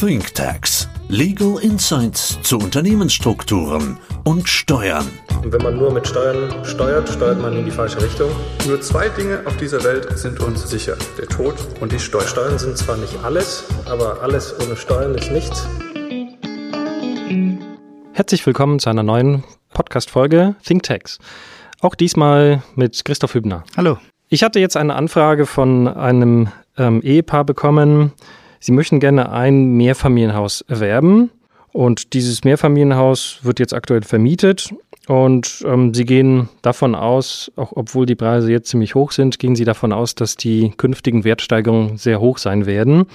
ThinkTax. Legal Insights zu Unternehmensstrukturen und Steuern. Und wenn man nur mit Steuern steuert, steuert man in die falsche Richtung. Nur zwei Dinge auf dieser Welt sind uns sicher. Der Tod und die Steuern. Steuern sind zwar nicht alles, aber alles ohne Steuern ist nichts. Herzlich willkommen zu einer neuen Podcast-Folge ThinkTax. Auch diesmal mit Christoph Hübner. Hallo. Ich hatte jetzt eine Anfrage von einem ähm, Ehepaar bekommen. Sie möchten gerne ein Mehrfamilienhaus erwerben und dieses Mehrfamilienhaus wird jetzt aktuell vermietet und ähm, Sie gehen davon aus, auch obwohl die Preise jetzt ziemlich hoch sind, gehen Sie davon aus, dass die künftigen Wertsteigerungen sehr hoch sein werden.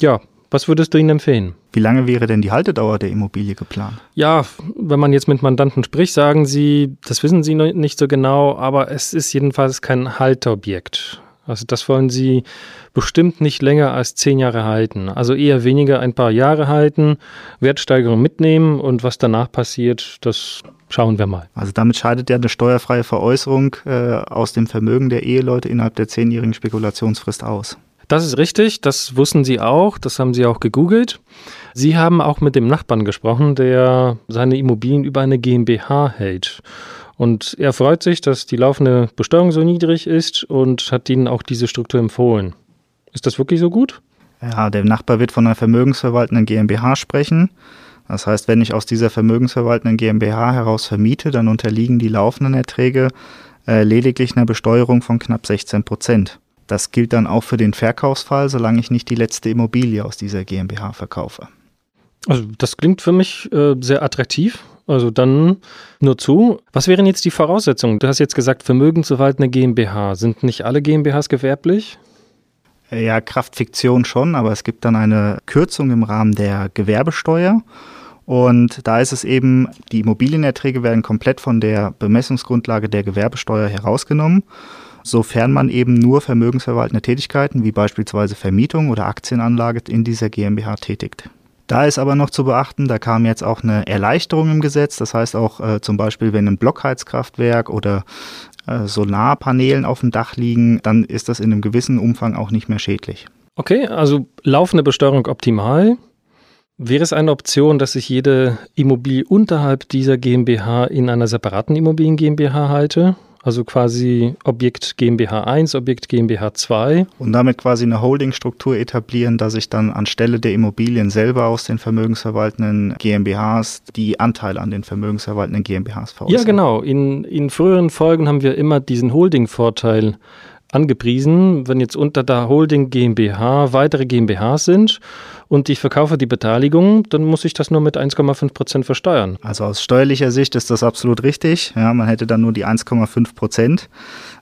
Ja, was würdest du ihnen empfehlen? Wie lange wäre denn die Haltedauer der Immobilie geplant? Ja, wenn man jetzt mit Mandanten spricht, sagen sie, das wissen sie nicht so genau, aber es ist jedenfalls kein Halterobjekt. Also das wollen sie bestimmt nicht länger als zehn Jahre halten. Also eher weniger ein paar Jahre halten, Wertsteigerung mitnehmen und was danach passiert, das schauen wir mal. Also damit scheidet ja eine steuerfreie Veräußerung äh, aus dem Vermögen der Eheleute innerhalb der zehnjährigen Spekulationsfrist aus. Das ist richtig, das wussten Sie auch, das haben Sie auch gegoogelt. Sie haben auch mit dem Nachbarn gesprochen, der seine Immobilien über eine GmbH hält. Und er freut sich, dass die laufende Besteuerung so niedrig ist und hat Ihnen auch diese Struktur empfohlen. Ist das wirklich so gut? Ja, der Nachbar wird von einer vermögensverwaltenden GmbH sprechen. Das heißt, wenn ich aus dieser vermögensverwaltenden GmbH heraus vermiete, dann unterliegen die laufenden Erträge äh, lediglich einer Besteuerung von knapp 16 Prozent. Das gilt dann auch für den Verkaufsfall, solange ich nicht die letzte Immobilie aus dieser GmbH verkaufe. Also das klingt für mich äh, sehr attraktiv. Also dann nur zu. Was wären jetzt die Voraussetzungen? Du hast jetzt gesagt, vermögensverwaltende GmbH. Sind nicht alle GmbHs gewerblich? Ja, Kraftfiktion schon, aber es gibt dann eine Kürzung im Rahmen der Gewerbesteuer. Und da ist es eben, die Immobilienerträge werden komplett von der Bemessungsgrundlage der Gewerbesteuer herausgenommen sofern man eben nur vermögensverwaltende Tätigkeiten wie beispielsweise Vermietung oder Aktienanlage in dieser GmbH tätigt. Da ist aber noch zu beachten, da kam jetzt auch eine Erleichterung im Gesetz. Das heißt auch äh, zum Beispiel, wenn ein Blockheizkraftwerk oder äh, Solarpanelen auf dem Dach liegen, dann ist das in einem gewissen Umfang auch nicht mehr schädlich. Okay, also laufende Besteuerung optimal. Wäre es eine Option, dass ich jede Immobilie unterhalb dieser GmbH in einer separaten Immobilien GmbH halte? Also quasi Objekt GmbH 1, Objekt GmbH 2. Und damit quasi eine Holdingstruktur etablieren, dass ich dann anstelle der Immobilien selber aus den vermögensverwaltenden GmbHs die Anteile an den vermögensverwaltenden GmbHs veräußere. Ja, genau. In, in früheren Folgen haben wir immer diesen Holding-Vorteil angepriesen, wenn jetzt unter der Holding GmbH weitere GmbHs sind und ich verkaufe die Beteiligung, dann muss ich das nur mit 1,5 Prozent versteuern. Also aus steuerlicher Sicht ist das absolut richtig. Ja, man hätte dann nur die 1,5 Prozent.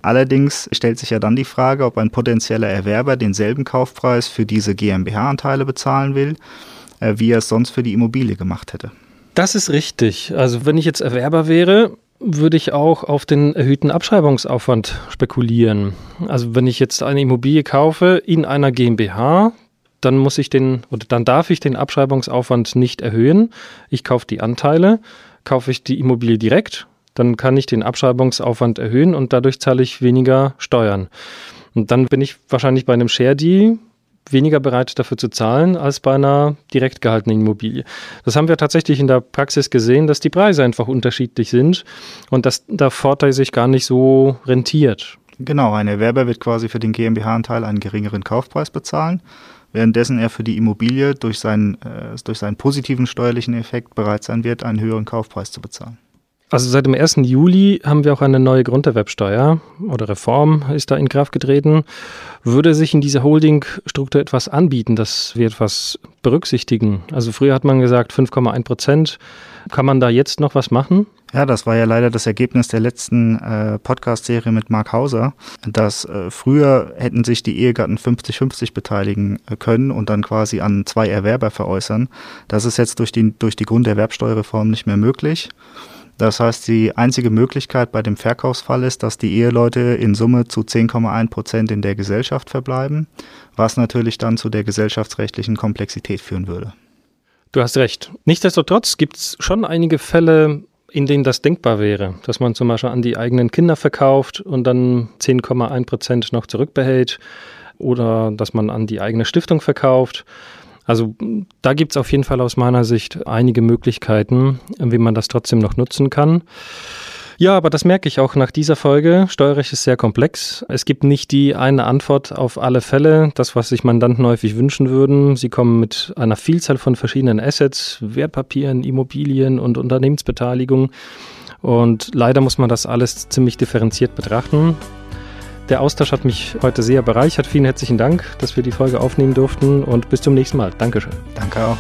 Allerdings stellt sich ja dann die Frage, ob ein potenzieller Erwerber denselben Kaufpreis für diese GmbH-Anteile bezahlen will, äh, wie er es sonst für die Immobilie gemacht hätte. Das ist richtig. Also wenn ich jetzt Erwerber wäre, würde ich auch auf den erhöhten Abschreibungsaufwand spekulieren. Also wenn ich jetzt eine Immobilie kaufe in einer GmbH, dann muss ich den oder dann darf ich den Abschreibungsaufwand nicht erhöhen. Ich kaufe die Anteile, kaufe ich die Immobilie direkt, dann kann ich den Abschreibungsaufwand erhöhen und dadurch zahle ich weniger Steuern. Und dann bin ich wahrscheinlich bei einem Share Deal weniger bereit dafür zu zahlen als bei einer direkt gehaltenen Immobilie. Das haben wir tatsächlich in der Praxis gesehen, dass die Preise einfach unterschiedlich sind und dass der Vorteil sich gar nicht so rentiert. Genau, ein Erwerber wird quasi für den GmbH-Anteil einen geringeren Kaufpreis bezahlen, währenddessen er für die Immobilie durch seinen, äh, durch seinen positiven steuerlichen Effekt bereit sein wird, einen höheren Kaufpreis zu bezahlen. Also seit dem 1. Juli haben wir auch eine neue Grunderwerbsteuer oder Reform ist da in Kraft getreten. Würde sich in dieser Holdingstruktur etwas anbieten, dass wir etwas berücksichtigen? Also früher hat man gesagt 5,1 Prozent. Kann man da jetzt noch was machen? Ja, das war ja leider das Ergebnis der letzten äh, Podcast-Serie mit Mark Hauser, dass äh, früher hätten sich die Ehegatten 50-50 beteiligen äh, können und dann quasi an zwei Erwerber veräußern. Das ist jetzt durch die, durch die Grunderwerbsteuerreform nicht mehr möglich. Das heißt, die einzige Möglichkeit bei dem Verkaufsfall ist, dass die Eheleute in Summe zu 10,1 Prozent in der Gesellschaft verbleiben, was natürlich dann zu der gesellschaftsrechtlichen Komplexität führen würde. Du hast recht. Nichtsdestotrotz gibt es schon einige Fälle, in denen das denkbar wäre, dass man zum Beispiel an die eigenen Kinder verkauft und dann 10,1 Prozent noch zurückbehält oder dass man an die eigene Stiftung verkauft. Also da gibt es auf jeden Fall aus meiner Sicht einige Möglichkeiten, wie man das trotzdem noch nutzen kann. Ja, aber das merke ich auch nach dieser Folge. Steuerrecht ist sehr komplex. Es gibt nicht die eine Antwort auf alle Fälle, das, was sich Mandanten häufig wünschen würden. Sie kommen mit einer Vielzahl von verschiedenen Assets, Wertpapieren, Immobilien und Unternehmensbeteiligung. Und leider muss man das alles ziemlich differenziert betrachten. Der Austausch hat mich heute sehr bereichert. Vielen herzlichen Dank, dass wir die Folge aufnehmen durften und bis zum nächsten Mal. Dankeschön. Danke auch.